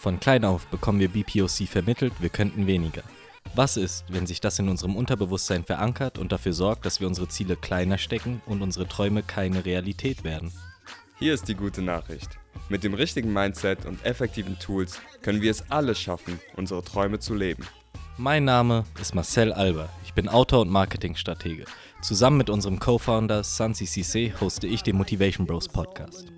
Von klein auf bekommen wir BPOC vermittelt, wir könnten weniger. Was ist, wenn sich das in unserem Unterbewusstsein verankert und dafür sorgt, dass wir unsere Ziele kleiner stecken und unsere Träume keine Realität werden? Hier ist die gute Nachricht. Mit dem richtigen Mindset und effektiven Tools können wir es alle schaffen, unsere Träume zu leben. Mein Name ist Marcel Alber. Ich bin Autor und Marketingstratege. Zusammen mit unserem Co-Founder Sansi Cisse hoste ich den Motivation Bros Podcast.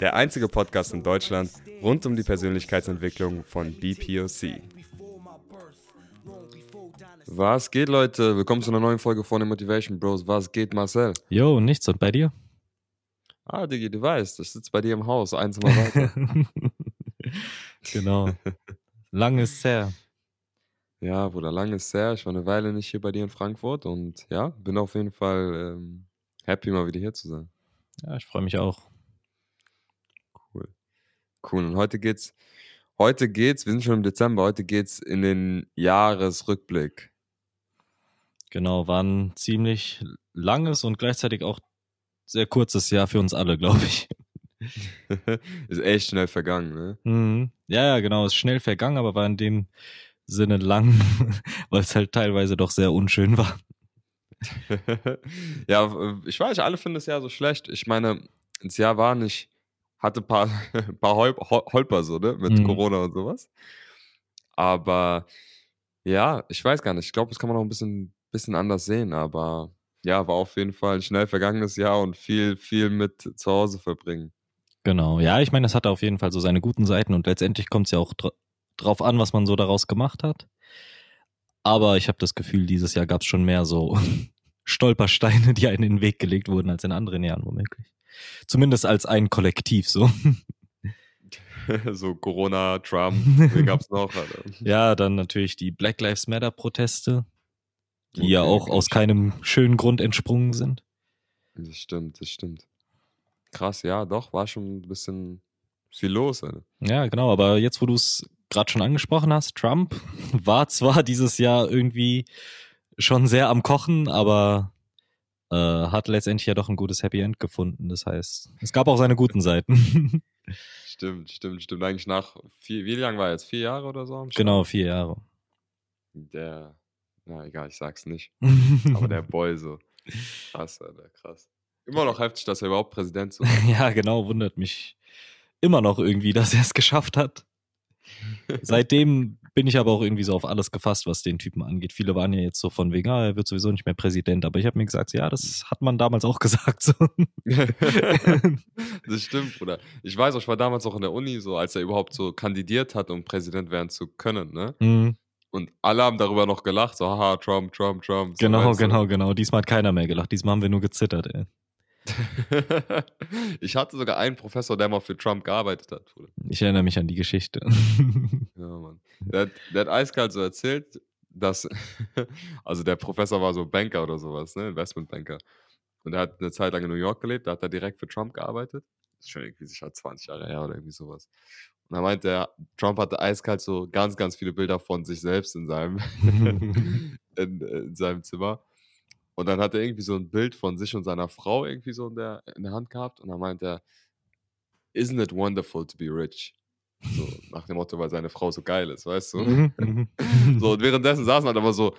Der einzige Podcast in Deutschland rund um die Persönlichkeitsentwicklung von BPOC. Was geht, Leute? Willkommen zu einer neuen Folge von den Motivation Bros. Was geht, Marcel? Jo, nichts. Und bei dir? Ah, Digi, du weißt, ich sitze bei dir im Haus, eins mal weiter. genau. Lang ist her. Ja, Bruder, lang ist her. Ich war eine Weile nicht hier bei dir in Frankfurt und ja, bin auf jeden Fall ähm, happy, mal wieder hier zu sein. Ja, ich freue mich auch. Cool. Und heute geht's, heute geht's, wir sind schon im Dezember, heute geht's in den Jahresrückblick. Genau, war ein ziemlich langes und gleichzeitig auch sehr kurzes Jahr für uns alle, glaube ich. ist echt schnell vergangen, ne? Mhm. Ja, ja, genau, ist schnell vergangen, aber war in dem Sinne lang, weil es halt teilweise doch sehr unschön war. ja, ich weiß, alle finden das Jahr so schlecht. Ich meine, das Jahr war nicht, hatte ein paar, paar Hol Holper so, ne, mit mhm. Corona und sowas. Aber ja, ich weiß gar nicht. Ich glaube, das kann man auch ein bisschen, bisschen anders sehen, aber ja, war auf jeden Fall ein schnell vergangenes Jahr und viel, viel mit zu Hause verbringen. Genau, ja, ich meine, das hatte auf jeden Fall so seine guten Seiten und letztendlich kommt es ja auch dr drauf an, was man so daraus gemacht hat. Aber ich habe das Gefühl, dieses Jahr gab es schon mehr so Stolpersteine, die einen in den Weg gelegt wurden, als in anderen Jahren womöglich. Zumindest als ein Kollektiv so. so Corona, Trump, wie gab es noch? Alter. Ja, dann natürlich die Black Lives Matter Proteste, die okay, ja auch aus keinem schönen Grund entsprungen sind. Das stimmt, das stimmt. Krass, ja, doch, war schon ein bisschen viel los. Alter. Ja, genau, aber jetzt, wo du es gerade schon angesprochen hast, Trump war zwar dieses Jahr irgendwie schon sehr am Kochen, aber äh, hat letztendlich ja doch ein gutes Happy End gefunden. Das heißt, es gab auch seine guten Seiten. stimmt, stimmt, stimmt. Eigentlich nach vier, wie lange war er jetzt? Vier Jahre oder so? Genau, vier Jahre. Der, na egal, ich sag's nicht. aber der Boy so. Krass, Alter, krass. Immer noch heftig, dass er überhaupt Präsident ist. ja, genau, wundert mich immer noch irgendwie, dass er es geschafft hat. Seitdem bin ich aber auch irgendwie so auf alles gefasst, was den Typen angeht. Viele waren ja jetzt so von wegen, ah, er wird sowieso nicht mehr Präsident. Aber ich habe mir gesagt, ja, das hat man damals auch gesagt. So. das stimmt, Bruder. Ich weiß auch, ich war damals auch in der Uni, so als er überhaupt so kandidiert hat, um Präsident werden zu können, ne? Mhm. Und alle haben darüber noch gelacht, so, haha, Trump, Trump, Trump. So, genau, genau, du? genau. Diesmal hat keiner mehr gelacht. Diesmal haben wir nur gezittert, ey. ich hatte sogar einen Professor, der mal für Trump gearbeitet hat. Ich erinnere mich an die Geschichte. ja, Mann. Der, der hat eiskalt so erzählt, dass, also der Professor war so Banker oder sowas, ne, Investmentbanker. Und er hat eine Zeit lang in New York gelebt, da hat er direkt für Trump gearbeitet. Das ist schon irgendwie sicher 20 Jahre her oder irgendwie sowas. Und da meinte er, Trump hatte eiskalt so ganz, ganz viele Bilder von sich selbst in seinem, in, in seinem Zimmer. Und dann hat er irgendwie so ein Bild von sich und seiner Frau irgendwie so in der, in der Hand gehabt. Und dann meint er, Isn't it wonderful to be rich? So nach dem Motto, weil seine Frau so geil ist, weißt du? Mhm, mhm. so, und währenddessen saßen halt aber so,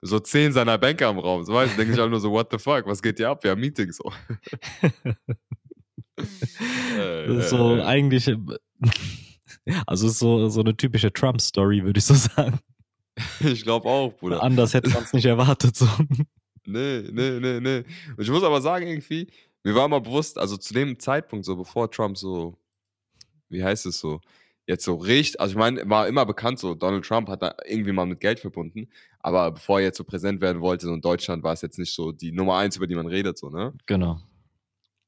so zehn seiner Banker im Raum. So weißt du, denke ich halt nur so, what the fuck, was geht hier ab? Wir haben Meetings. So. das ist so äh, eigentlich, also ist so, so eine typische Trump-Story, würde ich so sagen. Ich glaube auch, Bruder. Anders hätte man es nicht erwartet. So. Nee, nee, nee, nee. Und ich muss aber sagen, irgendwie, mir war immer bewusst, also zu dem Zeitpunkt, so bevor Trump so, wie heißt es so, jetzt so richtig, also ich meine, war immer bekannt so, Donald Trump hat da irgendwie mal mit Geld verbunden, aber bevor er jetzt so präsent werden wollte, so in Deutschland war es jetzt nicht so die Nummer eins, über die man redet, so, ne? Genau.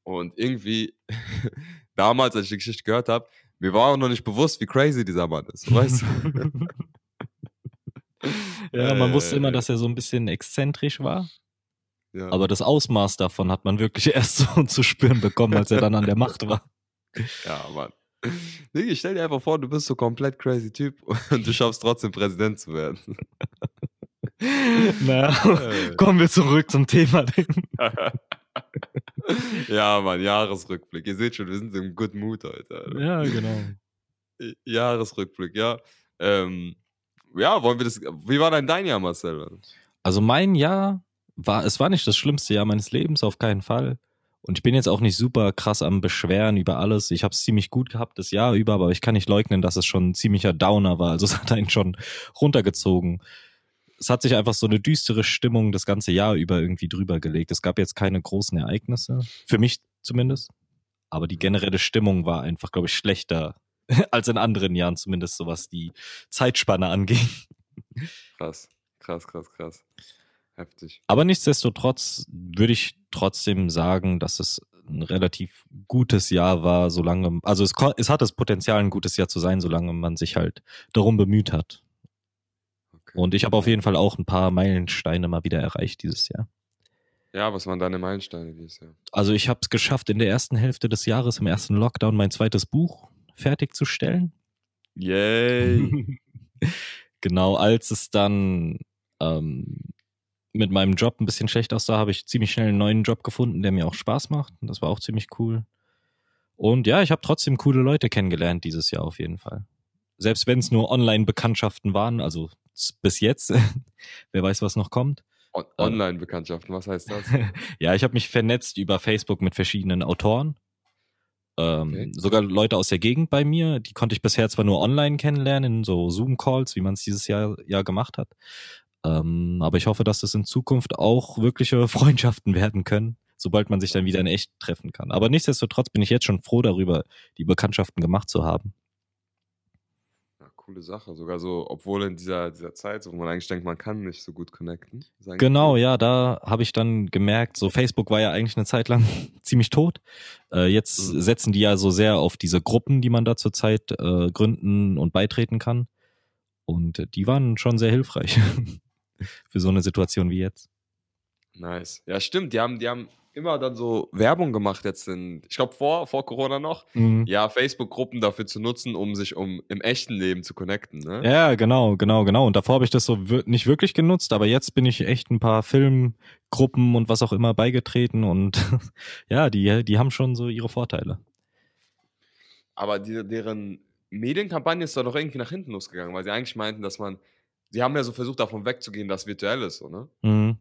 Und irgendwie, damals, als ich die Geschichte gehört habe, mir war auch noch nicht bewusst, wie crazy dieser Mann ist, weißt du? ja, man wusste immer, dass er so ein bisschen exzentrisch war. Ja. Aber das Ausmaß davon hat man wirklich erst so zu spüren bekommen, als er dann an der Macht war. Ja, Mann. Digga, stell dir einfach vor, du bist so komplett crazy Typ und du schaffst trotzdem Präsident zu werden. Na, äh. kommen wir zurück zum Thema. ja, Mann, Jahresrückblick. Ihr seht schon, wir sind im Good Mood heute. Alter. Ja, genau. Jahresrückblick, ja. Ähm, ja, wollen wir das. Wie war denn dein Jahr, Marcel? Also mein Jahr war, es war nicht das schlimmste Jahr meines Lebens, auf keinen Fall. Und ich bin jetzt auch nicht super krass am Beschweren über alles. Ich habe es ziemlich gut gehabt das Jahr über, aber ich kann nicht leugnen, dass es schon ein ziemlicher Downer war. Also es hat einen schon runtergezogen. Es hat sich einfach so eine düstere Stimmung das ganze Jahr über irgendwie drüber gelegt. Es gab jetzt keine großen Ereignisse, für mich zumindest. Aber die generelle Stimmung war einfach, glaube ich, schlechter als in anderen Jahren, zumindest so was die Zeitspanne anging. Krass, krass, krass, krass. Heftig. Aber nichtsdestotrotz würde ich trotzdem sagen, dass es ein relativ gutes Jahr war, solange, also es, es hat das Potenzial, ein gutes Jahr zu sein, solange man sich halt darum bemüht hat. Okay. Und ich habe auf jeden Fall auch ein paar Meilensteine mal wieder erreicht dieses Jahr. Ja, was waren deine Meilensteine dieses Jahr? Also ich habe es geschafft, in der ersten Hälfte des Jahres, im ersten Lockdown, mein zweites Buch fertigzustellen. Yay! genau, als es dann ähm, mit meinem Job ein bisschen schlecht aussah, habe ich ziemlich schnell einen neuen Job gefunden, der mir auch Spaß macht. Und das war auch ziemlich cool. Und ja, ich habe trotzdem coole Leute kennengelernt dieses Jahr auf jeden Fall. Selbst wenn es nur Online-Bekanntschaften waren, also bis jetzt, wer weiß, was noch kommt. On Online-Bekanntschaften, was heißt das? ja, ich habe mich vernetzt über Facebook mit verschiedenen Autoren. Ähm, okay. Sogar Leute aus der Gegend bei mir, die konnte ich bisher zwar nur online kennenlernen, in so Zoom-Calls, wie man es dieses Jahr, Jahr gemacht hat. Ähm, aber ich hoffe, dass das in Zukunft auch wirkliche Freundschaften werden können, sobald man sich dann wieder in echt treffen kann. Aber nichtsdestotrotz bin ich jetzt schon froh darüber, die Bekanntschaften gemacht zu haben. Ja, coole Sache. Sogar so, obwohl in dieser, dieser Zeit, wo man eigentlich denkt, man kann nicht so gut connecten. Genau, ja, da habe ich dann gemerkt, so Facebook war ja eigentlich eine Zeit lang ziemlich tot. Äh, jetzt mhm. setzen die ja so sehr auf diese Gruppen, die man da zurzeit äh, gründen und beitreten kann. Und die waren schon sehr hilfreich. für so eine Situation wie jetzt. Nice. Ja, stimmt. Die haben, die haben immer dann so Werbung gemacht jetzt in, ich glaube vor, vor Corona noch, mhm. ja, Facebook-Gruppen dafür zu nutzen, um sich um im echten Leben zu connecten, ne? Ja, genau, genau, genau. Und davor habe ich das so nicht wirklich genutzt, aber jetzt bin ich echt ein paar Filmgruppen und was auch immer beigetreten und ja, die, die haben schon so ihre Vorteile. Aber die, deren Medienkampagne ist da doch irgendwie nach hinten losgegangen, weil sie eigentlich meinten, dass man sie haben ja so versucht, davon wegzugehen, dass virtuell ist, so, ne? Mhm.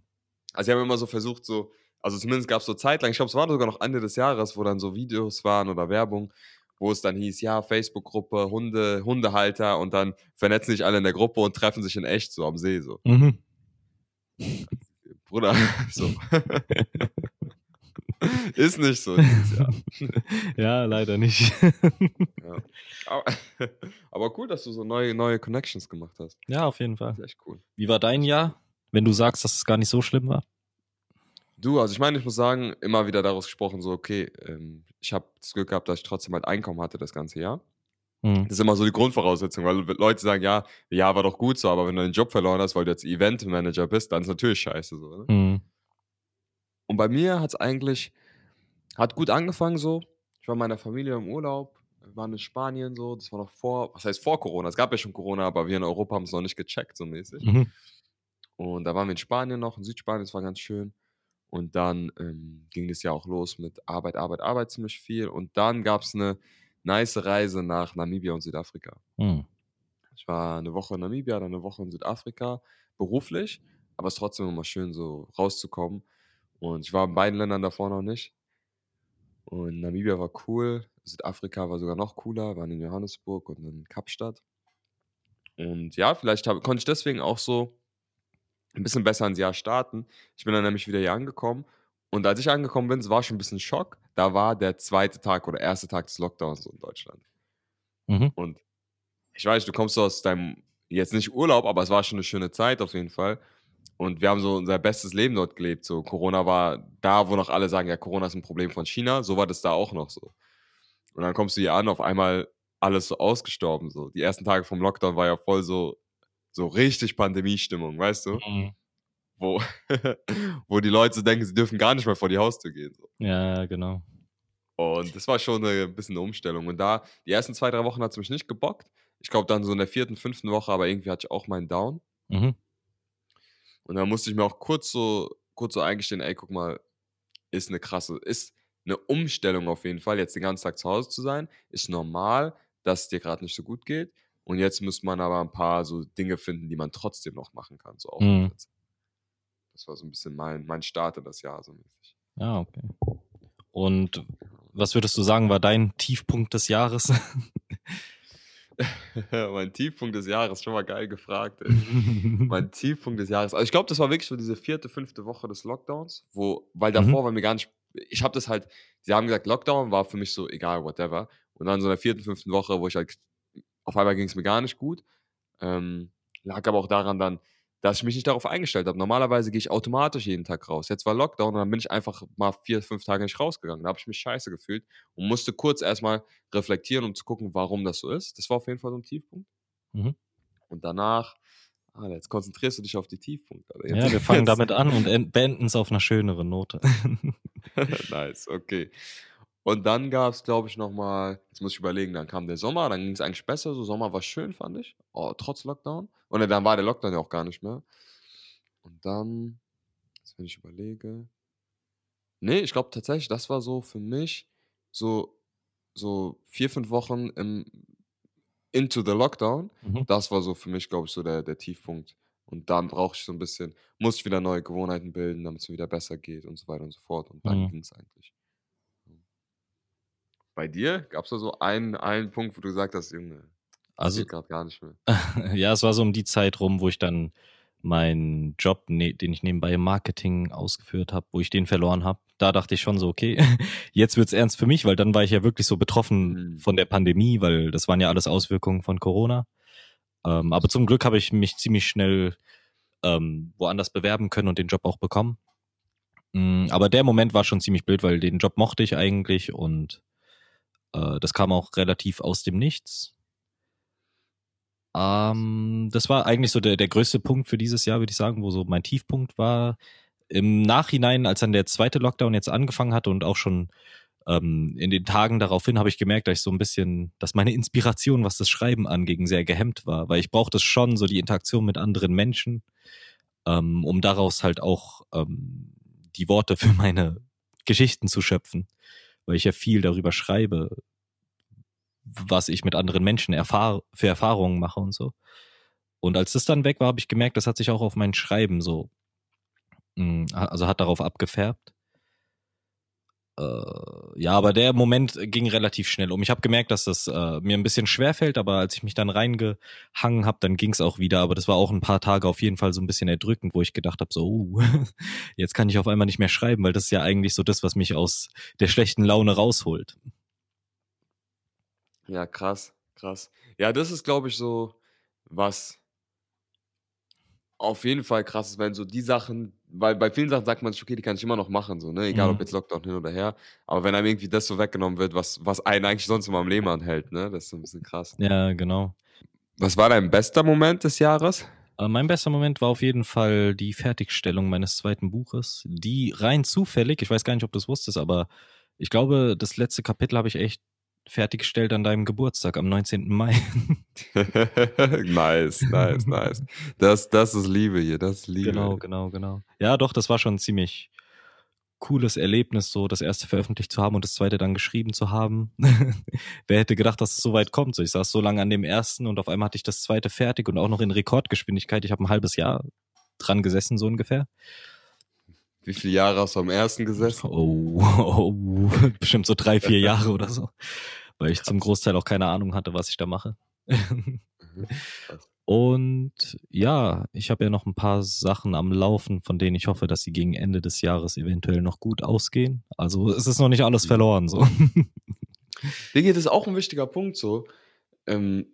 Also sie haben immer so versucht, so, also zumindest gab es so Zeit lang, ich glaube, es war sogar noch Ende des Jahres, wo dann so Videos waren oder Werbung, wo es dann hieß, ja, Facebook-Gruppe, Hunde, Hundehalter und dann vernetzen sich alle in der Gruppe und treffen sich in echt so am See, so. Mhm. Bruder, so. Ist nicht so dieses Jahr. ja, leider nicht. ja. Aber, aber, cool, dass du so neue, neue Connections gemacht hast. Ja, auf jeden Fall. Echt cool. Wie war dein Jahr, wenn du sagst, dass es gar nicht so schlimm war? Du, also ich meine, ich muss sagen, immer wieder daraus gesprochen, so, okay, ähm, ich habe das Glück gehabt, dass ich trotzdem halt Einkommen hatte das ganze Jahr. Mhm. Das ist immer so die Grundvoraussetzung, weil Leute sagen, ja, ja, war doch gut so, aber wenn du den Job verloren hast, weil du jetzt Event-Manager bist, dann ist natürlich scheiße so. Ne? Mhm. Und bei mir hat es eigentlich, hat gut angefangen so. Ich war mit meiner Familie im Urlaub, wir waren in Spanien so, das war noch vor, was heißt vor Corona? Es gab ja schon Corona, aber wir in Europa haben es noch nicht gecheckt, so mäßig. Mhm. Und da waren wir in Spanien noch, in Südspanien, das war ganz schön. Und dann ähm, ging das ja auch los mit Arbeit, Arbeit, Arbeit ziemlich viel. Und dann gab es eine nice Reise nach Namibia und Südafrika. Mhm. Ich war eine Woche in Namibia, dann eine Woche in Südafrika, beruflich, aber es ist trotzdem immer schön, so rauszukommen. Und ich war in beiden Ländern davor noch nicht. Und Namibia war cool, Südafrika war sogar noch cooler, waren in Johannesburg und in Kapstadt. Und ja, vielleicht hab, konnte ich deswegen auch so ein bisschen besser ins Jahr starten. Ich bin dann nämlich wieder hier angekommen. Und als ich angekommen bin, es war schon ein bisschen Schock. Da war der zweite Tag oder erste Tag des Lockdowns in Deutschland. Mhm. Und ich weiß, du kommst aus deinem, jetzt nicht Urlaub, aber es war schon eine schöne Zeit auf jeden Fall. Und wir haben so unser bestes Leben dort gelebt. So, Corona war da, wo noch alle sagen, ja, Corona ist ein Problem von China. So war das da auch noch so. Und dann kommst du hier an, auf einmal alles so ausgestorben. So. Die ersten Tage vom Lockdown war ja voll so, so richtig Pandemiestimmung, weißt du? Mhm. Wo, wo die Leute denken, sie dürfen gar nicht mehr vor die Haustür gehen. So. Ja, genau. Und das war schon ein bisschen eine Umstellung. Und da, die ersten zwei, drei Wochen hat es mich nicht gebockt. Ich glaube, dann so in der vierten, fünften Woche, aber irgendwie hatte ich auch meinen Down. Mhm. Und dann musste ich mir auch kurz so, kurz so eingestehen, ey, guck mal, ist eine krasse, ist eine Umstellung auf jeden Fall, jetzt den ganzen Tag zu Hause zu sein, ist normal, dass es dir gerade nicht so gut geht. Und jetzt muss man aber ein paar so Dinge finden, die man trotzdem noch machen kann. So auch Mhm. Das war so ein bisschen mein, mein Start in das Jahr so mäßig. Ja, okay. Und was würdest du sagen, war dein Tiefpunkt des Jahres? mein Tiefpunkt des Jahres, schon mal geil gefragt. Mein Tiefpunkt des Jahres. Also ich glaube, das war wirklich so diese vierte, fünfte Woche des Lockdowns, wo, weil davor war mir gar nicht, ich habe das halt, sie haben gesagt, Lockdown war für mich so egal, whatever. Und dann so in der vierten, fünften Woche, wo ich halt, auf einmal ging es mir gar nicht gut. Ähm, lag aber auch daran dann, dass ich mich nicht darauf eingestellt habe. Normalerweise gehe ich automatisch jeden Tag raus. Jetzt war Lockdown und dann bin ich einfach mal vier, fünf Tage nicht rausgegangen. Da habe ich mich scheiße gefühlt und musste kurz erstmal reflektieren, um zu gucken, warum das so ist. Das war auf jeden Fall so ein Tiefpunkt. Mhm. Und danach, ah, jetzt konzentrierst du dich auf die Tiefpunkte. Alter. ja, wir fangen damit an und beenden es auf einer schöneren Note. nice, okay. Und dann gab es, glaube ich, nochmal, jetzt muss ich überlegen, dann kam der Sommer, dann ging es eigentlich besser. So, Sommer war schön, fand ich. Oh, trotz Lockdown. Und dann war der Lockdown ja auch gar nicht mehr. Und dann, jetzt wenn ich überlege. Nee, ich glaube tatsächlich, das war so für mich so, so vier, fünf Wochen im Into the Lockdown. Mhm. Das war so für mich, glaube ich, so der, der Tiefpunkt. Und dann brauche ich so ein bisschen, muss ich wieder neue Gewohnheiten bilden, damit es mir wieder besser geht und so weiter und so fort. Und dann Mhm. ging es eigentlich. Bei dir gab es da so einen, einen Punkt, wo du gesagt hast, Junge, Also, gerade gar nicht mehr. ja, es war so um die Zeit rum, wo ich dann meinen Job, ne, den ich nebenbei im Marketing ausgeführt habe, wo ich den verloren habe. Da dachte ich schon so, okay, jetzt wird's ernst für mich, weil dann war ich ja wirklich so betroffen Mhm. von der Pandemie, weil das waren ja alles Auswirkungen von Corona. Ähm, aber zum Glück habe ich mich ziemlich schnell ähm, woanders bewerben können und den Job auch bekommen. Mm, Aber der Moment war schon ziemlich blöd, weil den Job mochte ich eigentlich und äh, das kam auch relativ aus dem Nichts. Ähm, das war eigentlich so der, der größte Punkt für dieses Jahr, würde ich sagen, wo so mein Tiefpunkt war. Im Nachhinein, als dann der zweite Lockdown jetzt angefangen hatte und auch schon ähm, in den Tagen daraufhin habe ich gemerkt, dass ich so ein bisschen, dass meine Inspiration, was das Schreiben anging, sehr gehemmt war, weil ich brauchte schon so die Interaktion mit anderen Menschen, ähm, um daraus halt auch ähm, die Worte für meine Geschichten zu schöpfen, weil ich ja viel darüber schreibe, was ich mit anderen Menschen erfahr für Erfahrungen mache und so. Und als das dann weg war, habe ich gemerkt, das hat sich auch auf mein Schreiben so, mh, also hat darauf abgefärbt. Äh, ja, aber der Moment ging relativ schnell um. Ich habe gemerkt, dass das äh, mir ein bisschen schwer fällt, aber als ich mich dann reingehangen habe, dann ging es auch wieder. Aber das war auch ein paar Tage auf jeden Fall so ein bisschen erdrückend, wo ich gedacht habe, so, uh, jetzt kann ich auf einmal nicht mehr schreiben, weil das ist ja eigentlich so das, was mich aus der schlechten Laune rausholt. Ja, krass, krass. Ja, das ist, glaube ich, so was auf jeden Fall krass ist, wenn so die Sachen, weil bei vielen Sachen sagt man sich, okay, die kann ich immer noch machen, so, ne? Egal ob Mhm. jetzt Lockdown hin oder her. Aber wenn einem irgendwie das so weggenommen wird, was, was einen eigentlich sonst immer am Leben anhält, ne? Das ist so ein bisschen krass. Ja, genau. Was war dein bester Moment des Jahres? Äh, Mein bester Moment war auf jeden Fall die Fertigstellung meines zweiten Buches, die rein zufällig, ich weiß gar nicht, ob du es wusstest, aber ich glaube, das letzte Kapitel habe ich echt fertiggestellt an deinem Geburtstag am 19. Mai. nice, nice, nice. Das, das ist Liebe hier, das ist Liebe. genau, genau, genau. Ja, doch, das war schon ein ziemlich cooles Erlebnis, so das erste veröffentlicht zu haben und das zweite dann geschrieben zu haben. Wer hätte gedacht, dass es so weit kommt? So, ich saß so lange an dem ersten und auf einmal hatte ich das zweite fertig und auch noch in Rekordgeschwindigkeit. Ich habe ein halbes Jahr dran gesessen, so ungefähr. Wie viele Jahre hast du am ersten gesessen? Oh, oh, bestimmt so drei, vier Jahre oder so. Weil ich zum Großteil auch keine Ahnung hatte, was ich da mache. Mhm. Krass. Und ja, ich habe ja noch ein paar Sachen am Laufen, von denen ich hoffe, dass sie gegen Ende des Jahres eventuell noch gut ausgehen. Also es ist noch nicht alles verloren so. Digga, das ist auch ein wichtiger Punkt so. Ähm,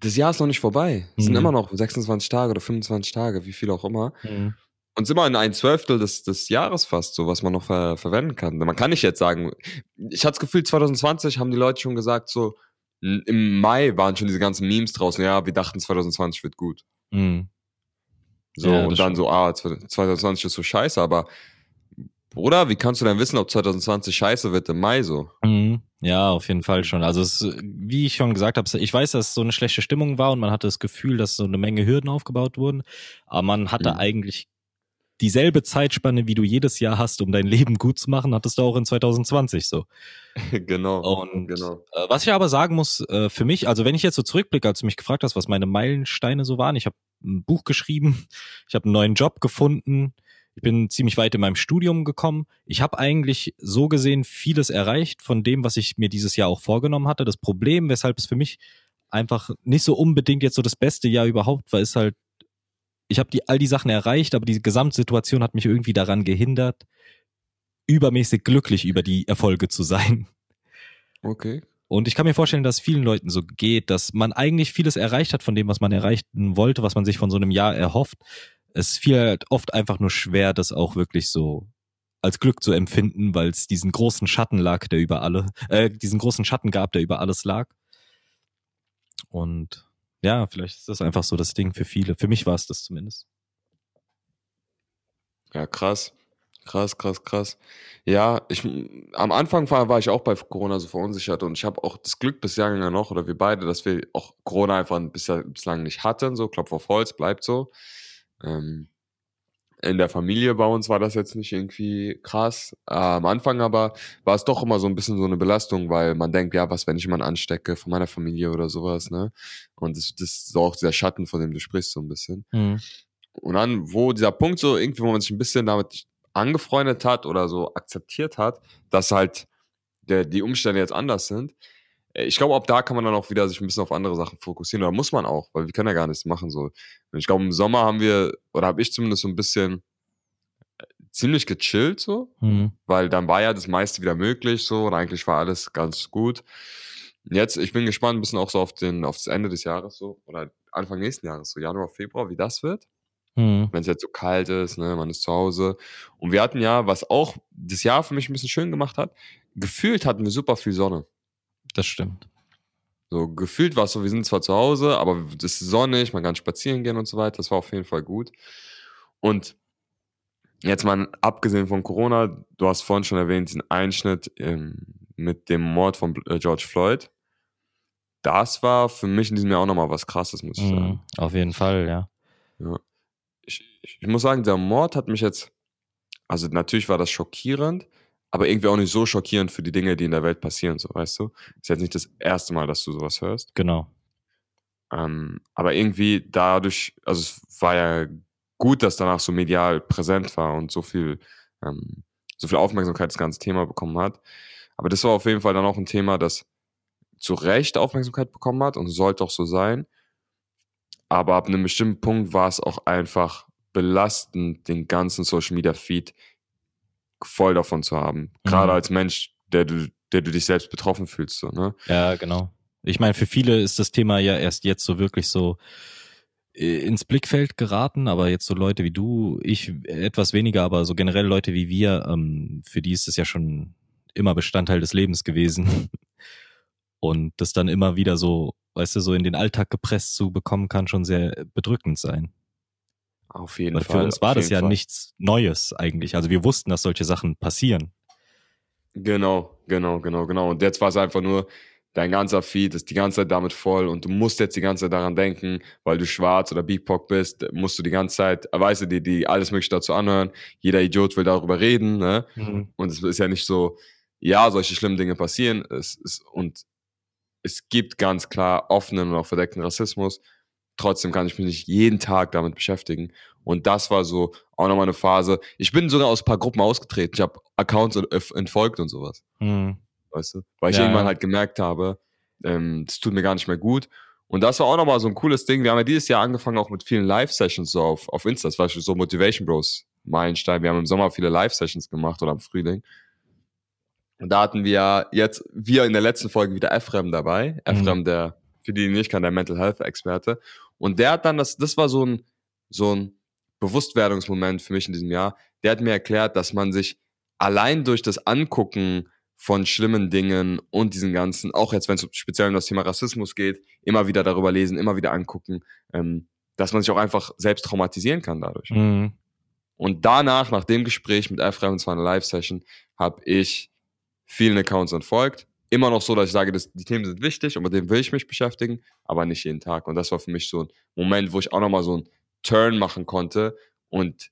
das Jahr ist noch nicht vorbei. Es sind Mhm. immer noch 26 Tage oder 25 Tage, wie viel auch immer. Mhm. Und sind wir in ein Zwölftel des, des Jahres fast, so was man noch ver verwenden kann. Man kann nicht jetzt sagen, ich hatte das Gefühl, 2020 haben die Leute schon gesagt, so im Mai waren schon diese ganzen Memes draußen, ja, wir dachten 2020 wird gut. Mhm. So, Ja, und dann stimmt. so, ah, 2020 ist so scheiße, aber Bruder, wie kannst du denn wissen, ob 2020 scheiße wird im Mai so? Mhm. Ja, auf jeden Fall schon. Also es, wie ich schon gesagt habe, ich weiß, dass es so eine schlechte Stimmung war und man hatte das Gefühl, dass so eine Menge Hürden aufgebaut wurden, aber man hatte Mhm. eigentlich dieselbe Zeitspanne, wie du jedes Jahr hast, um dein Leben gut zu machen, hattest du auch in 2020 so. genau. Und genau. äh, was ich aber sagen muss, äh, für mich, also wenn ich jetzt so zurückblicke, als du mich gefragt hast, was meine Meilensteine so waren, ich habe ein Buch geschrieben, ich habe einen neuen Job gefunden, ich bin ziemlich weit in meinem Studium gekommen. Ich habe eigentlich so gesehen vieles erreicht von dem, was ich mir dieses Jahr auch vorgenommen hatte. Das Problem, weshalb es für mich einfach nicht so unbedingt jetzt so das beste Jahr überhaupt war, ist halt, ich habe die, all die Sachen erreicht, aber die Gesamtsituation hat mich irgendwie daran gehindert, übermäßig glücklich über die Erfolge zu sein. Okay. Und ich kann mir vorstellen, dass vielen Leuten so geht, dass man eigentlich vieles erreicht hat von dem, was man erreichen wollte, was man sich von so einem Jahr erhofft. Es fiel halt oft einfach nur schwer, das auch wirklich so als Glück zu empfinden, weil es diesen großen Schatten lag, der über alle, äh, diesen großen Schatten gab, der über alles lag. Und ja, vielleicht ist das einfach so das Ding für viele. Für mich war es das zumindest. Ja, krass. Krass, krass, krass. Ja, ich, am Anfang war, war ich auch bei Corona so verunsichert und ich habe auch das Glück bisher noch, oder wir beide, dass wir auch Corona einfach bislang nicht hatten, so Klopf auf Holz, bleibt so. Ähm, in der Familie bei uns war das jetzt nicht irgendwie krass. Äh, am Anfang aber war es doch immer so ein bisschen so eine Belastung, weil man denkt, ja, was, wenn ich jemanden anstecke von meiner Familie oder sowas, ne? Und das, das ist auch dieser Schatten, von dem du sprichst, so ein bisschen. Mhm. Und dann, wo dieser Punkt so irgendwie, wo man sich ein bisschen damit angefreundet hat oder so akzeptiert hat, dass halt der, die Umstände jetzt anders sind, ich glaube, ab da kann man dann auch wieder sich ein bisschen auf andere Sachen fokussieren. Oder muss man auch, weil wir können ja gar nichts machen. So. Und ich glaube, im Sommer haben wir, oder habe ich zumindest so ein bisschen äh, ziemlich gechillt, so, Mhm. weil dann war ja das meiste wieder möglich, so, und eigentlich war alles ganz gut. Jetzt, ich bin gespannt, ein bisschen auch so auf, den, auf das Ende des Jahres, so, oder Anfang nächsten Jahres, so Januar, Februar, wie das wird. Mhm. Wenn es jetzt so kalt ist, ne, man ist zu Hause. Und wir hatten ja, was auch das Jahr für mich ein bisschen schön gemacht hat, gefühlt hatten wir super viel Sonne. Das stimmt. So gefühlt war es so, wir sind zwar zu Hause, aber es ist sonnig, man kann spazieren gehen und so weiter. Das war auf jeden Fall gut. Und jetzt mal abgesehen von Corona, du hast vorhin schon erwähnt, diesen Einschnitt ähm, mit dem Mord von äh, George Floyd. Das war für mich in diesem Jahr auch nochmal was Krasses, muss ich sagen. Mhm. Auf jeden Fall, ja. Ja. Ich, ich muss sagen, der Mord hat mich jetzt, also natürlich war das schockierend, aber irgendwie auch nicht so schockierend für die Dinge, die in der Welt passieren, so weißt du. Ist jetzt nicht das erste Mal, dass du sowas hörst. Genau. Ähm, aber irgendwie dadurch, also es war ja gut, dass danach so medial präsent war und so viel, ähm, so viel Aufmerksamkeit das ganze Thema bekommen hat. Aber das war auf jeden Fall dann auch ein Thema, das zu Recht Aufmerksamkeit bekommen hat und sollte auch so sein. Aber ab einem bestimmten Punkt war es auch einfach belastend, den ganzen Social Media Feed voll davon zu haben. Gerade Mhm. als Mensch, der du, der du dich selbst betroffen fühlst, so, ne? Ja, genau. Ich meine, für viele ist das Thema ja erst jetzt so wirklich so äh, ins Blickfeld geraten, aber jetzt so Leute wie du, ich etwas weniger, aber so generell Leute wie wir, ähm, für die ist es ja schon immer Bestandteil des Lebens gewesen. Und das dann immer wieder so, weißt du, so in den Alltag gepresst zu bekommen, kann schon sehr bedrückend sein. Auf jeden Weil Fall. für uns war das ja Fall. nichts Neues eigentlich. Also wir wussten, dass solche Sachen passieren. Genau, genau, genau, genau. Und jetzt war es einfach nur, dein ganzer Feed ist die ganze Zeit damit voll und du musst jetzt die ganze Zeit daran denken, weil du schwarz oder BIPOC bist, musst du die ganze Zeit, weißt du, die, die alles mögliche dazu anhören. Jeder Idiot will darüber reden, ne? Und es ist ja nicht so, ja, solche schlimmen Dinge passieren. Es ist, und es gibt ganz klar offenen und auch verdeckten Rassismus. Trotzdem kann ich mich nicht jeden Tag damit beschäftigen. Und das war so auch nochmal eine Phase. Ich bin sogar aus ein paar Gruppen ausgetreten. Ich habe Accounts ent- entfolgt und sowas. Mhm. Weißt du? Weil ich Ja, irgendwann ja. halt gemerkt habe, ähm, das tut mir gar nicht mehr gut. Und das war auch nochmal so ein cooles Ding. Wir haben ja dieses Jahr angefangen auch mit vielen Live-Sessions so auf, auf Insta. Das war schon so Motivation Bros Meilenstein. Wir haben im Sommer viele Live-Sessions gemacht oder im Frühling. Und da hatten wir jetzt, wir in der letzten Folge wieder Ephraim dabei. Ephraim, der, für die, die nicht kann, der Mental Health Experte. Und der hat dann, das, das war so ein, so ein Bewusstwerdungsmoment für mich in diesem Jahr. Der hat mir erklärt, dass man sich allein durch das Angucken von schlimmen Dingen und diesen ganzen, auch jetzt, wenn es speziell um das Thema Rassismus geht, immer wieder darüber lesen, immer wieder angucken, ähm, dass man sich auch einfach selbst traumatisieren kann dadurch. Mhm. Und danach, nach dem Gespräch mit Ephraim, und zwar eine Live-Session, habe ich vielen Accounts entfolgt. Immer noch so, dass ich sage, dass die Themen sind wichtig und mit denen will ich mich beschäftigen, aber nicht jeden Tag. Und das war für mich so ein Moment, wo ich auch nochmal so einen Turn machen konnte und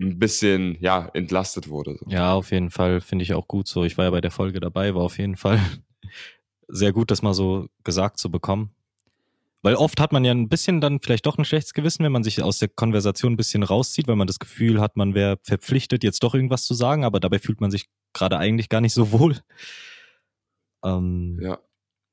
ein bisschen, ja, entlastet wurde. So. Ja, auf jeden Fall finde ich auch gut so. Ich war ja bei der Folge dabei, war auf jeden Fall sehr gut, das mal so gesagt zu bekommen. Weil oft hat man ja ein bisschen dann vielleicht doch ein schlechtes Gewissen, wenn man sich aus der Konversation ein bisschen rauszieht, weil man das Gefühl hat, man wäre verpflichtet, jetzt doch irgendwas zu sagen, aber dabei fühlt man sich gerade eigentlich gar nicht so wohl. Ähm, Ja.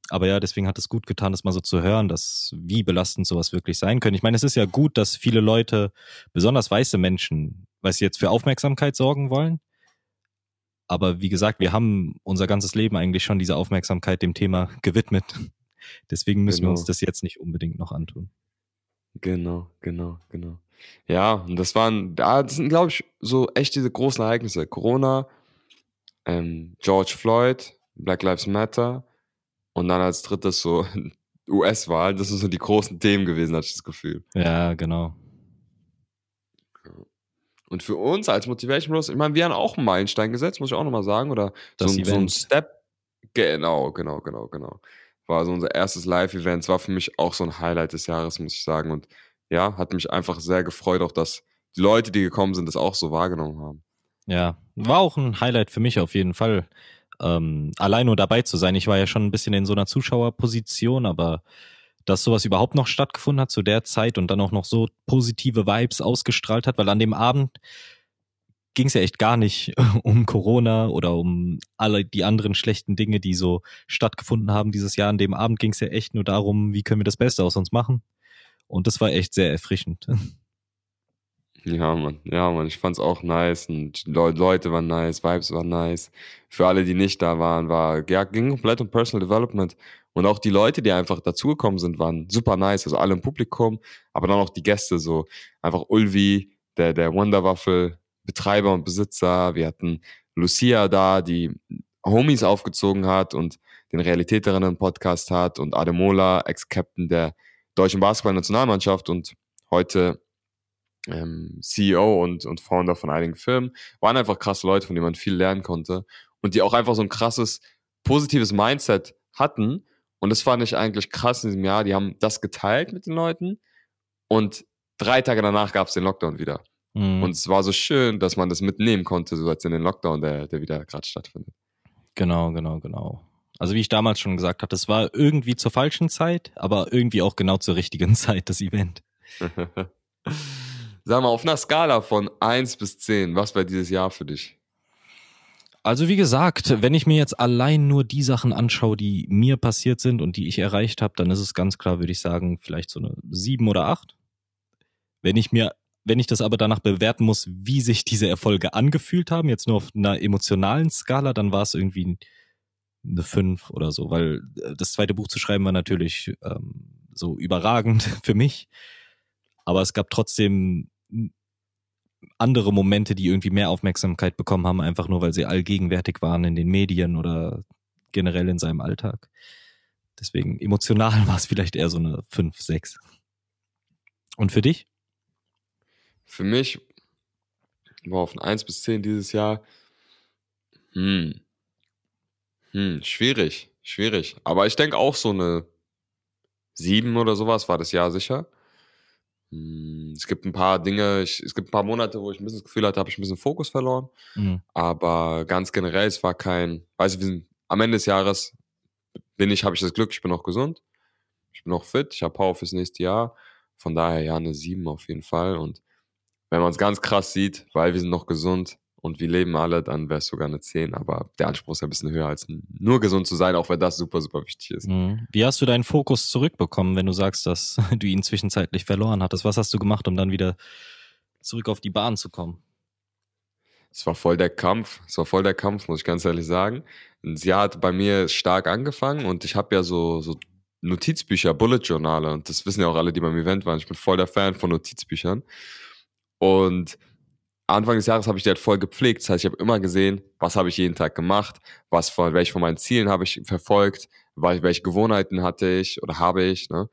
aber ja, deswegen hat es gut getan, das mal so zu hören, dass wie belastend sowas wirklich sein können. Ich meine, es ist ja gut, dass viele Leute, besonders weiße Menschen, weil sie jetzt für Aufmerksamkeit sorgen wollen. Aber wie gesagt, wir haben unser ganzes Leben eigentlich schon diese Aufmerksamkeit dem Thema gewidmet. Deswegen müssen wir uns Genau. das jetzt nicht unbedingt noch antun. Genau, genau, genau. Ja, und das waren, da das sind, glaube ich, so echt diese großen Ereignisse. Corona, ähm, George Floyd, Black Lives Matter und dann als drittes so US-Wahl. Das sind so die großen Themen gewesen, hatte ich das Gefühl. Ja, genau. Und für uns als Motivation Bros, ich meine, wir haben auch einen Meilenstein gesetzt, muss ich auch nochmal sagen, oder Das so, ein- so ein. Step. Genau, genau, genau, genau. War so unser erstes Live-Event. Es war für mich auch so ein Highlight des Jahres, muss ich sagen. Und ja, hat mich einfach sehr gefreut, auch dass die Leute, die gekommen sind, das auch so wahrgenommen haben. Ja, war auch ein Highlight für mich auf jeden Fall. Ähm, allein nur dabei zu sein. Ich war ja schon ein bisschen in so einer Zuschauerposition, aber dass sowas überhaupt noch stattgefunden hat zu der Zeit und dann auch noch so positive Vibes ausgestrahlt hat, weil an dem Abend ging es ja echt gar nicht um Corona oder um alle die anderen schlechten Dinge, die so stattgefunden haben dieses Jahr. An dem Abend ging es ja echt nur darum, wie können wir das Beste aus uns machen. Und das war echt sehr erfrischend. Ja, Mann. Ja, Mann. Ich fand's auch nice. Und die Leu- Leute waren nice, Vibes waren nice. Für alle, die nicht da waren, war, ja, ging komplett um Personal Development. Und auch die Leute, die einfach dazugekommen sind, waren super nice. Also alle im Publikum, aber dann auch die Gäste, so einfach Ulvi, der, der Wonderwaffel, Betreiber und Besitzer. Wir hatten Lucia da, die Homies aufgezogen hat und den Realitäterinnen-Podcast hat und Ademola, Ex-Captain der deutschen Basketball-Nationalmannschaft und heute ähm, CEO und, und Founder von einigen Firmen, waren einfach krasse Leute, von denen man viel lernen konnte und die auch einfach so ein krasses, positives Mindset hatten. Und das fand ich eigentlich krass in diesem Jahr. Die haben das geteilt mit den Leuten und drei Tage danach gab es den Lockdown wieder. Mhm. Und es war so schön, dass man das mitnehmen konnte, so als in den Lockdown, der, der wieder gerade stattfindet. Genau, genau, genau. Also wie ich damals schon gesagt habe, es war irgendwie zur falschen Zeit, aber irgendwie auch genau zur richtigen Zeit, das Event. Sag mal, auf einer Skala von 1 bis 10, was war dieses Jahr für dich? Also wie gesagt, wenn ich mir jetzt allein nur die Sachen anschaue, die mir passiert sind und die ich erreicht habe, dann ist es ganz klar, würde ich sagen, vielleicht so eine sieben oder acht. Wenn ich mir, wenn ich das aber danach bewerten muss, wie sich diese Erfolge angefühlt haben, jetzt nur auf einer emotionalen Skala, dann war es irgendwie eine fünf oder so, weil äh, das zweite Buch zu schreiben war natürlich ähm, so überragend für mich. Aber es gab trotzdem andere Momente, die irgendwie mehr Aufmerksamkeit bekommen haben, einfach nur, weil sie allgegenwärtig waren in den Medien oder generell in seinem Alltag. Deswegen emotional war es vielleicht eher so eine 5, 6. Und für dich? Für mich war auf ein 1 bis 10 dieses Jahr. Hm. Hm, schwierig, schwierig. Aber ich denke auch so eine 7 oder sowas war das Jahr sicher. Hm, Es gibt ein paar Dinge, ich, es gibt ein paar Monate, wo ich ein bisschen das Gefühl hatte, habe ich ein bisschen Fokus verloren. Mhm. Aber ganz generell, es war kein, weißt du, wir sind, am Ende des Jahres bin ich, habe ich das Glück, ich bin noch gesund. Ich bin noch fit, ich habe Power fürs nächste Jahr. Von daher ja eine 7 auf jeden Fall. Und wenn man es ganz krass sieht, weil wir sind noch gesund und wir leben alle, dann wäre es sogar eine 10. Aber der Anspruch ist ja ein bisschen höher, als nur gesund zu sein, auch wenn das super, super wichtig ist. Mhm. Wie hast du deinen Fokus zurückbekommen, wenn du sagst, dass du ihn zwischenzeitlich verloren hattest? Was hast du gemacht, um dann wieder zurück auf die Bahn zu kommen? Es war voll der Kampf. Es war voll der Kampf, muss ich ganz ehrlich sagen. Das Jahr hat bei mir stark angefangen und ich habe ja so, so Notizbücher, Bullet-Journale und das wissen ja auch alle, die beim Event waren. Ich bin voll der Fan von Notizbüchern. Und Anfang des Jahres habe ich die halt voll gepflegt. Das heißt, ich habe immer gesehen, was habe ich jeden Tag gemacht, was von, welche von meinen Zielen habe ich verfolgt, wel- welche Gewohnheiten hatte ich oder habe ich. Ne?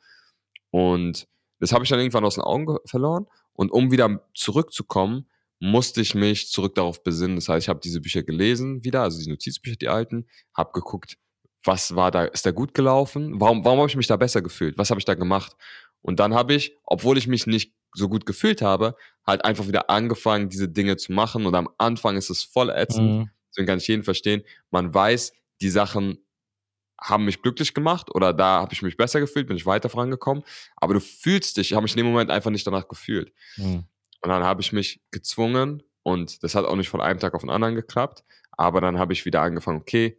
Und das habe ich dann irgendwann aus den Augen ge- verloren. Und um wieder zurückzukommen, musste ich mich zurück darauf besinnen. Das heißt, ich habe diese Bücher gelesen wieder, also die Notizbücher, die alten, habe geguckt, was war da, ist da gut gelaufen? Warum, warum habe ich mich da besser gefühlt? Was habe ich da gemacht? Und dann habe ich, obwohl ich mich nicht so gut gefühlt habe, halt einfach wieder angefangen, diese Dinge zu machen. Und am Anfang ist es voll ätzend. Mhm. Deswegen kann ich jeden verstehen. Man weiß, die Sachen haben mich glücklich gemacht oder da habe ich mich besser gefühlt, bin ich weiter vorangekommen. Aber du fühlst dich, ich habe mich in dem Moment einfach nicht danach gefühlt. Mhm. Und dann habe ich mich gezwungen und das hat auch nicht von einem Tag auf den anderen geklappt. Aber dann habe ich wieder angefangen, okay,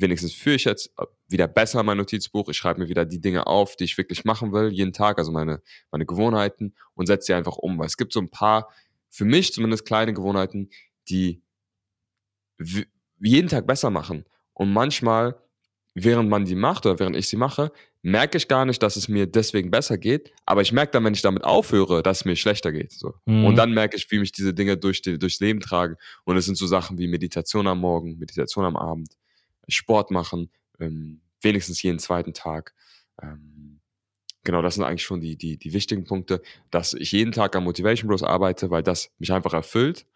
wenigstens führe ich jetzt wieder besser mein Notizbuch. Ich schreibe mir wieder die Dinge auf, die ich wirklich machen will, jeden Tag, also meine, meine Gewohnheiten und setze sie einfach um. Weil es gibt so ein paar, für mich zumindest kleine Gewohnheiten, die jeden Tag besser machen. Und manchmal, während man die macht oder während ich sie mache, merke ich gar nicht, dass es mir deswegen besser geht. Aber ich merke dann, wenn ich damit aufhöre, dass es mir schlechter geht. So. Mhm. Und dann merke ich, wie mich diese Dinge durch die, durchs Leben tragen. Und es sind so Sachen wie Meditation am Morgen, Meditation am Abend, Sport machen, ähm, wenigstens jeden zweiten Tag. Ähm, genau, das sind eigentlich schon die, die, die wichtigen Punkte, dass ich jeden Tag am Motivation Bros arbeite, weil das mich einfach erfüllt.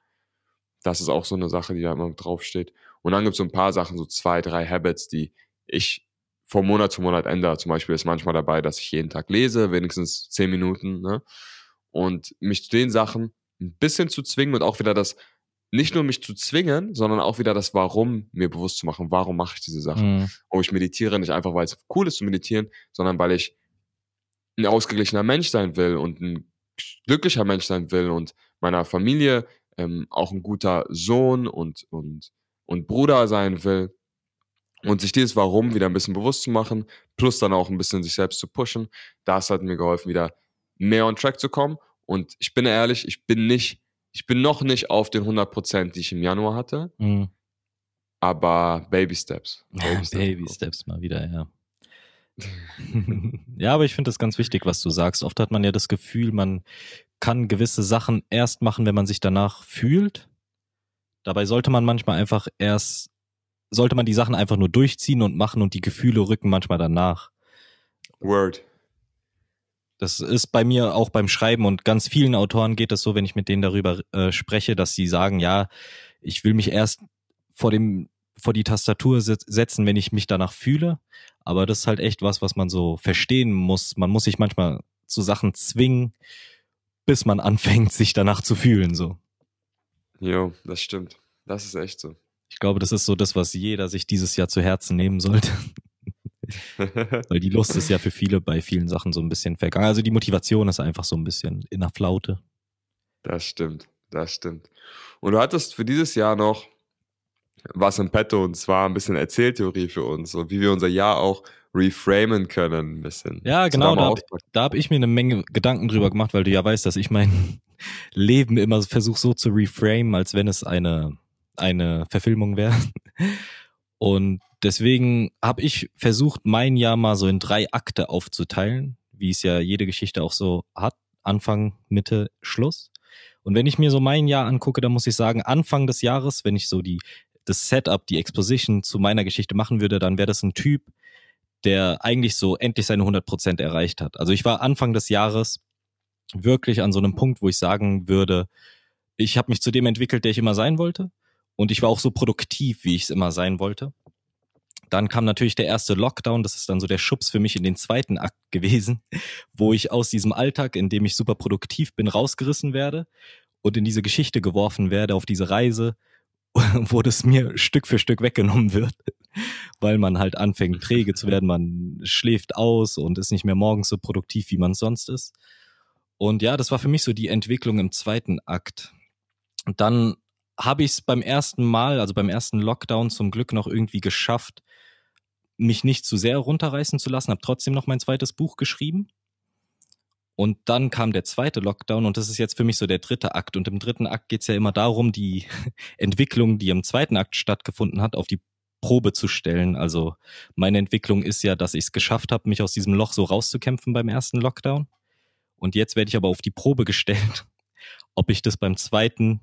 Das ist auch so eine Sache, die da immer draufsteht. Und dann gibt es so ein paar Sachen, so zwei, drei Habits, die ich von Monat zu Monat ändere. Zum Beispiel ist manchmal dabei, dass ich jeden Tag lese, wenigstens zehn Minuten. Ne? Und mich zu den Sachen ein bisschen zu zwingen und auch wieder das, nicht nur mich zu zwingen, sondern auch wieder das Warum mir bewusst zu machen. Warum mache ich diese Sachen? Mhm. Oh, ich meditiere nicht einfach, weil es cool ist zu meditieren, sondern weil ich ein ausgeglichener Mensch sein will und ein glücklicher Mensch sein will und meiner Familie ähm, auch ein guter Sohn und, und, und Bruder sein will. Und sich dieses Warum wieder ein bisschen bewusst zu machen, plus dann auch ein bisschen sich selbst zu pushen, das hat mir geholfen, wieder mehr on track zu kommen. Und ich bin ehrlich, ich bin nicht, ich bin noch nicht auf den 100%, die ich im Januar hatte, Mhm. aber Baby Steps. Baby, Baby Steps mal wieder, ja. ja, aber ich finde das ganz wichtig, was du sagst. Oft hat man ja das Gefühl, man kann gewisse Sachen erst machen, wenn man sich danach fühlt. Dabei sollte man manchmal einfach erst, sollte man die Sachen einfach nur durchziehen und machen und die Gefühle rücken manchmal danach. Word. Das ist bei mir auch beim Schreiben und ganz vielen Autoren geht es so, wenn ich mit denen darüber äh, spreche, dass sie sagen, ja, ich will mich erst vor dem vor die Tastatur setzen, wenn ich mich danach fühle. Aber das ist halt echt was, was man so verstehen muss. Man muss sich manchmal zu Sachen zwingen, bis man anfängt, sich danach zu fühlen, so. Jo, das stimmt. Das ist echt so. Ich glaube, das ist so das, was jeder sich dieses Jahr zu Herzen nehmen sollte. Weil die Lust ist ja für viele bei vielen Sachen so ein bisschen vergangen. Also die Motivation ist einfach so ein bisschen in der Flaute. Das stimmt, das stimmt. Und du hattest für dieses Jahr noch was im Petto und zwar ein bisschen Erzähltheorie für uns und wie wir unser Jahr auch reframen können ein bisschen. Ja, genau, da, da habe ich mir eine Menge Gedanken drüber gemacht, weil du ja weißt, dass ich mein Leben immer versuche so zu reframen, als wenn es eine, eine Verfilmung wäre. Und deswegen habe ich versucht, mein Jahr mal so in drei Akte aufzuteilen, wie es ja jede Geschichte auch so hat. Anfang, Mitte, Schluss. Und wenn ich mir so mein Jahr angucke, dann muss ich sagen, Anfang des Jahres, wenn ich so die das Setup, die Exposition zu meiner Geschichte machen würde, dann wäre das ein Typ, der eigentlich so endlich seine 100% erreicht hat. Also ich war Anfang des Jahres wirklich an so einem Punkt, wo ich sagen würde, ich habe mich zu dem entwickelt, der ich immer sein wollte. Und ich war auch so produktiv, wie ich es immer sein wollte. Dann kam natürlich der erste Lockdown, das ist dann so der Schubs für mich in den zweiten Akt gewesen, wo ich aus diesem Alltag, in dem ich super produktiv bin, rausgerissen werde und in diese Geschichte geworfen werde, auf diese Reise, wo das mir Stück für Stück weggenommen wird, weil man halt anfängt träge zu werden, man schläft aus und ist nicht mehr morgens so produktiv, wie man sonst ist. Und ja, das war für mich so die Entwicklung im zweiten Akt. Und dann habe ich es beim ersten Mal, also beim ersten Lockdown zum Glück noch irgendwie geschafft, mich nicht zu sehr runterreißen zu lassen, habe trotzdem noch mein zweites Buch geschrieben. Und dann kam der zweite Lockdown und das ist jetzt für mich so der dritte Akt. Und im dritten Akt geht es ja immer darum, die Entwicklung, die im zweiten Akt stattgefunden hat, auf die Probe zu stellen. Also meine Entwicklung ist ja, dass ich es geschafft habe, mich aus diesem Loch so rauszukämpfen beim ersten Lockdown. Und jetzt werde ich aber auf die Probe gestellt, ob ich das beim zweiten,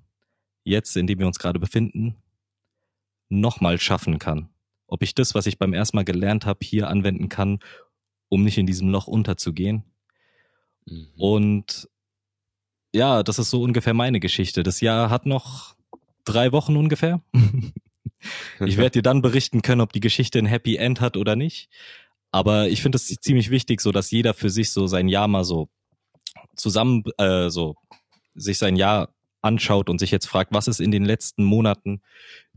jetzt, in dem wir uns gerade befinden, nochmal schaffen kann. Ob ich das, was ich beim ersten Mal gelernt habe, hier anwenden kann, um nicht in diesem Loch unterzugehen. Mhm. Und ja, das ist so ungefähr meine Geschichte. Das Jahr hat noch drei Wochen ungefähr. ich werde dir dann berichten können, ob die Geschichte ein Happy End hat oder nicht. Aber ich finde es ziemlich wichtig, so dass jeder für sich so sein Jahr mal so zusammen äh, so sich sein Jahr anschaut und sich jetzt fragt, was ist in den letzten Monaten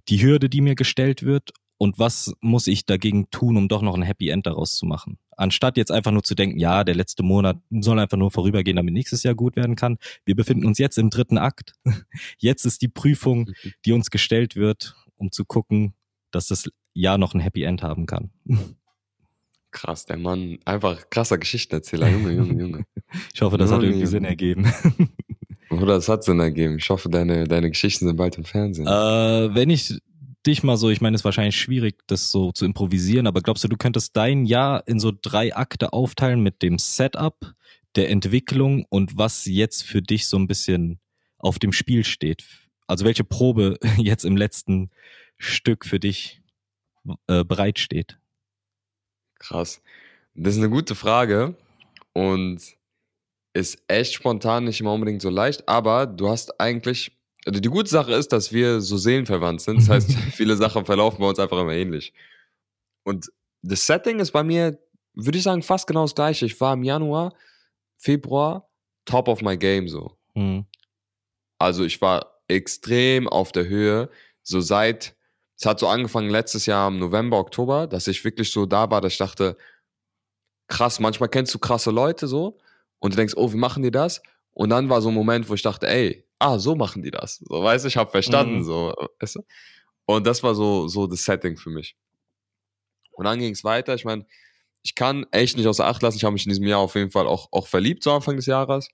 die Hürde, die mir gestellt wird und was muss ich dagegen tun, um doch noch ein Happy End daraus zu machen. Anstatt jetzt einfach nur zu denken, ja, der letzte Monat soll einfach nur vorübergehen, damit nächstes Jahr gut werden kann. Wir befinden uns jetzt im dritten Akt. Jetzt ist die Prüfung, mhm. die uns gestellt wird, um zu gucken, dass das Jahr noch ein Happy End haben kann. Krass, der Mann, einfach krasser Geschichtenerzähler, Junge, Junge, Junge. Ich hoffe, das Junge, hat irgendwie Junge. Sinn ergeben. Oder es hat Sinn ergeben. Ich hoffe, deine, deine Geschichten sind bald im Fernsehen. Äh, wenn ich dich mal so, ich meine, es ist wahrscheinlich schwierig, das so zu improvisieren, aber glaubst du, du könntest dein Jahr in so drei Akte aufteilen mit dem Setup, der Entwicklung und was jetzt für dich so ein bisschen auf dem Spiel steht? Also welche Probe jetzt im letzten Stück für dich äh, bereitsteht? Krass. Das ist eine gute Frage und ist echt spontan nicht immer unbedingt so leicht, aber du hast eigentlich also die gute Sache ist, dass wir so seelenverwandt sind. Das heißt, viele Sachen verlaufen bei uns einfach immer ähnlich. Und das Setting ist bei mir, würde ich sagen, fast genau das gleiche. Ich war im Januar, Februar top of my game so. Mhm. Also ich war extrem auf der Höhe. So seit, es hat so angefangen letztes Jahr im November, Oktober, dass ich wirklich so da war, dass ich dachte, krass, manchmal kennst du krasse Leute so und du denkst, oh, wie machen die das? Und dann war so ein Moment, wo ich dachte, ey, ah, so machen die das. So, weißt du, ich habe verstanden, mhm. so, weißt du? Und das war so, so das Setting für mich. Und dann ging es weiter. Ich meine, ich kann echt nicht außer Acht lassen. Ich habe mich in diesem Jahr auf jeden Fall auch, auch verliebt, so Anfang des Jahres.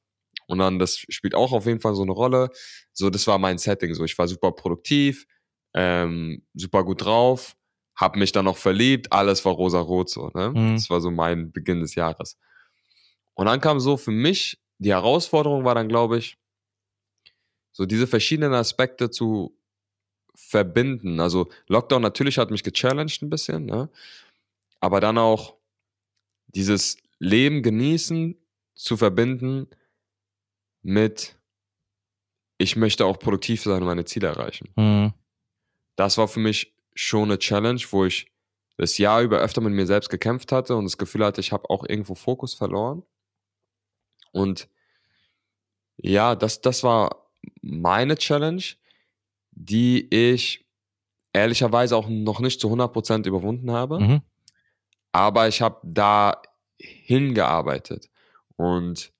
Und dann, das spielt auch auf jeden Fall so eine Rolle. So, das war mein Setting. So, ich war super produktiv, ähm, super gut drauf, habe mich dann noch verliebt, alles war rosa-rot so. Ne? Mhm. Das war so mein Beginn des Jahres. Und dann kam so für mich, die Herausforderung war dann, glaube ich, so diese verschiedenen Aspekte zu verbinden. Also Lockdown natürlich hat mich gechallenged ein bisschen, ne? aber dann auch dieses Leben genießen zu verbinden mit ich möchte auch produktiv sein und meine Ziele erreichen. Mhm. Das war für mich schon eine Challenge, wo ich das Jahr über öfter mit mir selbst gekämpft hatte und das Gefühl hatte, ich habe auch irgendwo Fokus verloren. Und ja, das, das war meine Challenge, die ich ehrlicherweise auch noch nicht zu 100% überwunden habe. Mhm. Aber ich habe da hingearbeitet und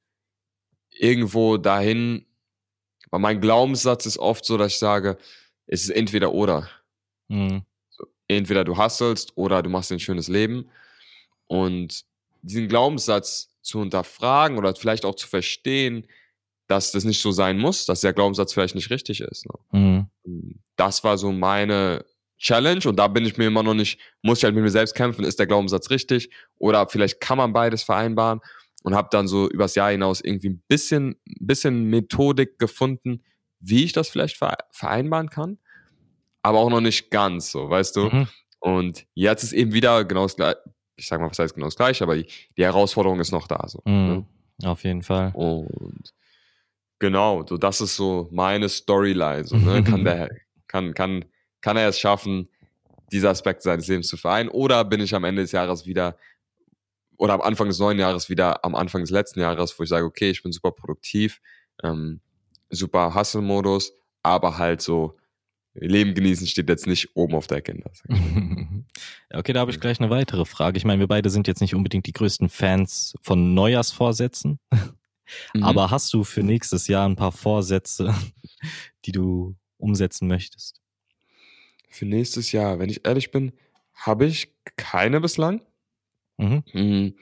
irgendwo dahin, weil mein Glaubenssatz ist oft so, dass ich sage, es ist entweder oder. Mhm. Entweder du hasselst oder du machst ein schönes Leben. Und diesen Glaubenssatz zu hinterfragen oder vielleicht auch zu verstehen, dass das nicht so sein muss, dass der Glaubenssatz vielleicht nicht richtig ist. Ne? Mhm. Das war so meine Challenge und da bin ich mir immer noch nicht, muss ich halt mit mir selbst kämpfen, ist der Glaubenssatz richtig oder vielleicht kann man beides vereinbaren und habe dann so übers Jahr hinaus irgendwie ein bisschen, bisschen Methodik gefunden, wie ich das vielleicht vereinbaren kann, aber auch noch nicht ganz so, weißt du? Mhm. Und jetzt ist eben wieder genau das gleiche, ich sag mal, was heißt genau das gleiche, aber die, die Herausforderung ist noch da. So, mhm. ne? Auf jeden Fall. Und Genau, so das ist so meine Storyline. So, ne? kann, der, kann, kann, kann er es schaffen, diese Aspekte seines Lebens zu vereinen? Oder bin ich am Ende des Jahres wieder oder am Anfang des neuen Jahres wieder am Anfang des letzten Jahres, wo ich sage, okay, ich bin super produktiv, ähm, super Hustle-Modus, aber halt so Leben genießen steht jetzt nicht oben auf der Agenda. okay, da habe ich gleich eine weitere Frage. Ich meine, wir beide sind jetzt nicht unbedingt die größten Fans von Neujahrsvorsätzen. Mhm. Aber hast du für nächstes Jahr ein paar Vorsätze, die du umsetzen möchtest? Für nächstes Jahr, wenn ich ehrlich bin, habe ich keine bislang. Mhm.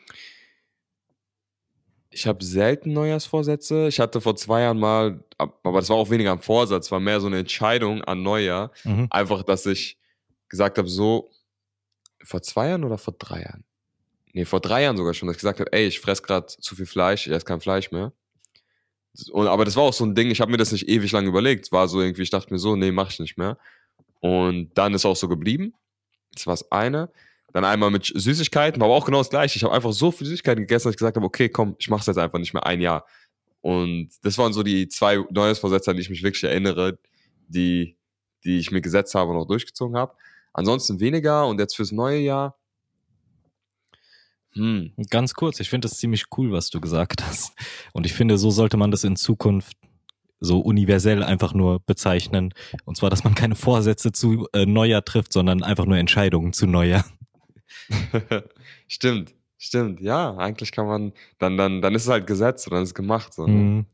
Ich habe selten Neujahrsvorsätze. Ich hatte vor zwei Jahren mal, aber das war auch weniger ein Vorsatz, war mehr so eine Entscheidung an Neujahr. Mhm. Einfach, dass ich gesagt habe, so, vor zwei Jahren oder vor drei Jahren? nee, vor drei Jahren sogar schon, dass ich gesagt habe, ey, ich fresse gerade zu viel Fleisch, ich esse kein Fleisch mehr. Und, aber das war auch so ein Ding, ich habe mir das nicht ewig lang überlegt. Es war so irgendwie, ich dachte mir so, nee, mach ich nicht mehr. Und dann ist auch so geblieben. Das war das eine. Dann einmal mit Süßigkeiten, aber auch genau das gleiche. Ich habe einfach so viel Süßigkeiten gegessen, dass ich gesagt habe, okay, komm, ich mach's jetzt einfach nicht mehr ein Jahr. Und das waren so die zwei Neujahrsvorsätze, an die ich mich wirklich erinnere, die, die ich mir gesetzt habe und auch durchgezogen habe. Ansonsten weniger und jetzt fürs neue Jahr Hm. Ganz kurz, ich finde das ziemlich cool, was du gesagt hast. Und ich finde, so sollte man das in Zukunft so universell einfach nur bezeichnen. Und zwar, dass man keine Vorsätze zu äh, Neujahr trifft, sondern einfach nur Entscheidungen zu Neujahr. stimmt, stimmt. Ja, eigentlich kann man, dann, dann, dann ist es halt Gesetz und dann ist es gemacht. So, ne? Mhm.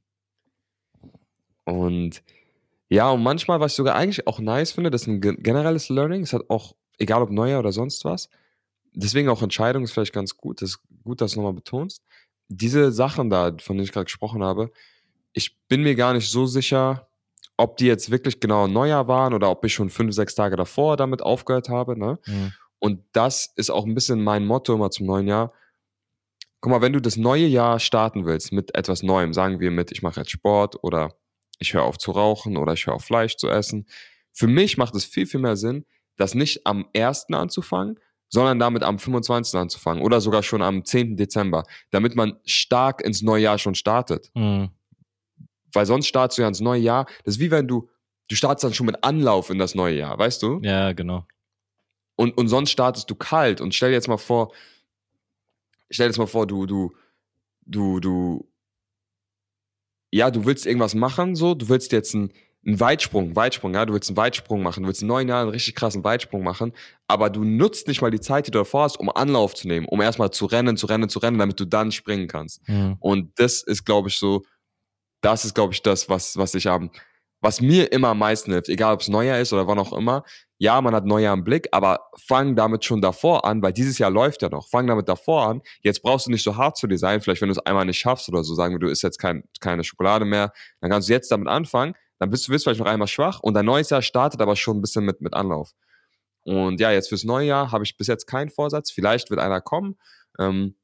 Und ja, und manchmal, was ich sogar eigentlich auch nice finde, das ist ein ge- generelles Learning. Es hat auch, egal ob Neujahr oder sonst was, deswegen auch Entscheidung ist vielleicht ganz gut. Das ist gut, dass du nochmal betonst. Diese Sachen da, von denen ich gerade gesprochen habe, ich bin mir gar nicht so sicher, ob die jetzt wirklich genau Neujahr waren oder ob ich schon fünf, sechs Tage davor damit aufgehört habe. Ne? Mhm. Und das ist auch ein bisschen mein Motto immer zum neuen Jahr. Guck mal, wenn du das neue Jahr starten willst mit etwas Neuem, sagen wir mit, ich mache jetzt Sport oder ich höre auf zu rauchen oder ich höre auf Fleisch zu essen. Für mich macht es viel, viel mehr Sinn, das nicht am 1. anzufangen, sondern damit am 25. anzufangen oder sogar schon am 10. Dezember, damit man stark ins neue Jahr schon startet. Mhm. Weil sonst startest du ja ins neue Jahr. Das ist wie wenn du, du startest dann schon mit Anlauf in das neue Jahr, weißt du? Ja, genau. Und, und sonst startest du kalt. Und stell dir jetzt mal vor, stell dir jetzt mal vor, du, du, du, du, ja, du willst irgendwas machen, so, du willst jetzt einen, einen Weitsprung, Weitsprung, ja, du willst einen Weitsprung machen, du willst in neun Jahren einen richtig krassen Weitsprung machen, aber du nutzt nicht mal die Zeit, die du davor hast, um Anlauf zu nehmen, um erstmal zu rennen, zu rennen, zu rennen, damit du dann springen kannst. Mhm. Und das ist, glaube ich, so, das ist, glaube ich, das, was, was ich am, was mir immer am meisten hilft, egal ob es Neujahr ist oder wann auch immer. Ja, man hat Neujahr im Blick, aber fang damit schon davor an, weil dieses Jahr läuft ja noch. Fang damit davor an. Jetzt brauchst du nicht so hart zu sein. Vielleicht, wenn du es einmal nicht schaffst oder so, sagen wir, du isst jetzt kein, keine Schokolade mehr, dann kannst du jetzt damit anfangen. Dann bist du wirst vielleicht noch einmal schwach und dein neues Jahr startet aber schon ein bisschen mit, mit Anlauf. Und ja, jetzt fürs neue Jahr habe ich bis jetzt keinen Vorsatz. Vielleicht wird einer kommen. Ähm,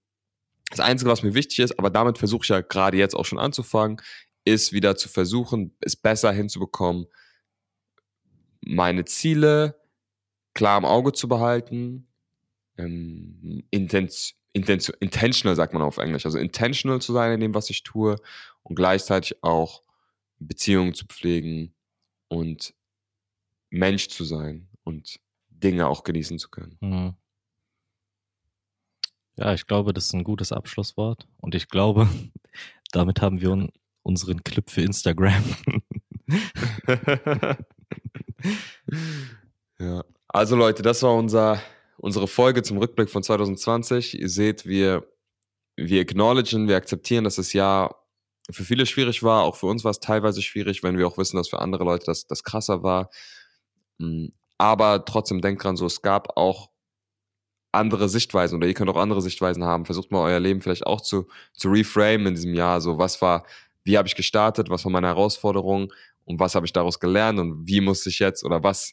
das Einzige, was mir wichtig ist, aber damit versuche ich ja gerade jetzt auch schon anzufangen, ist wieder zu versuchen, es besser hinzubekommen, meine Ziele klar im Auge zu behalten, ähm, intens, intentional sagt man auf Englisch, also intentional zu sein in dem, was ich tue und gleichzeitig auch Beziehungen zu pflegen und Mensch zu sein und Dinge auch genießen zu können. Mhm. Ja, ich glaube, das ist ein gutes Abschlusswort. Und ich glaube, damit haben wir un unseren Clip für Instagram. ja. Also Leute, das war unser, unsere Folge zum Rückblick von 2020. Ihr seht, wir, wir acknowledgen, wir akzeptieren, dass das Jahr für viele schwierig war. Auch für uns war es teilweise schwierig, wenn wir auch wissen, dass für andere Leute das, das krasser war. Mm, Aber trotzdem denkt dran, so es gab auch andere Sichtweisen oder ihr könnt auch andere Sichtweisen haben. Versucht mal euer Leben vielleicht auch zu, zu reframe in diesem Jahr. So, was war, wie habe ich gestartet, was war meine Herausforderung und was habe ich daraus gelernt und wie muss ich jetzt oder was,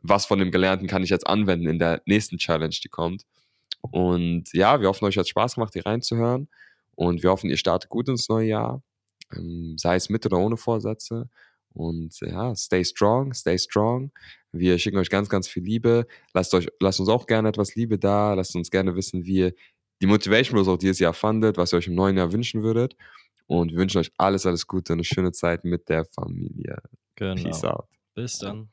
was von dem Gelernten kann ich jetzt anwenden in der nächsten Challenge, die kommt. Und ja, wir hoffen, euch hat Spaß gemacht, hier reinzuhören. Und wir hoffen, ihr startet gut ins neue Jahr. Ähm, sei es mit oder ohne Vorsätze. Und ja, stay strong, stay strong. Wir schicken euch ganz, ganz viel Liebe. Lasst, euch, lasst uns auch gerne etwas Liebe da. Lasst uns gerne wissen, wie ihr die Motivation Bros auch dieses Jahr fandet, was ihr euch im neuen Jahr wünschen würdet. Und wir wünschen euch alles, alles Gute, eine schöne Zeit mit der Familie. genau. Peace out. Bis dann.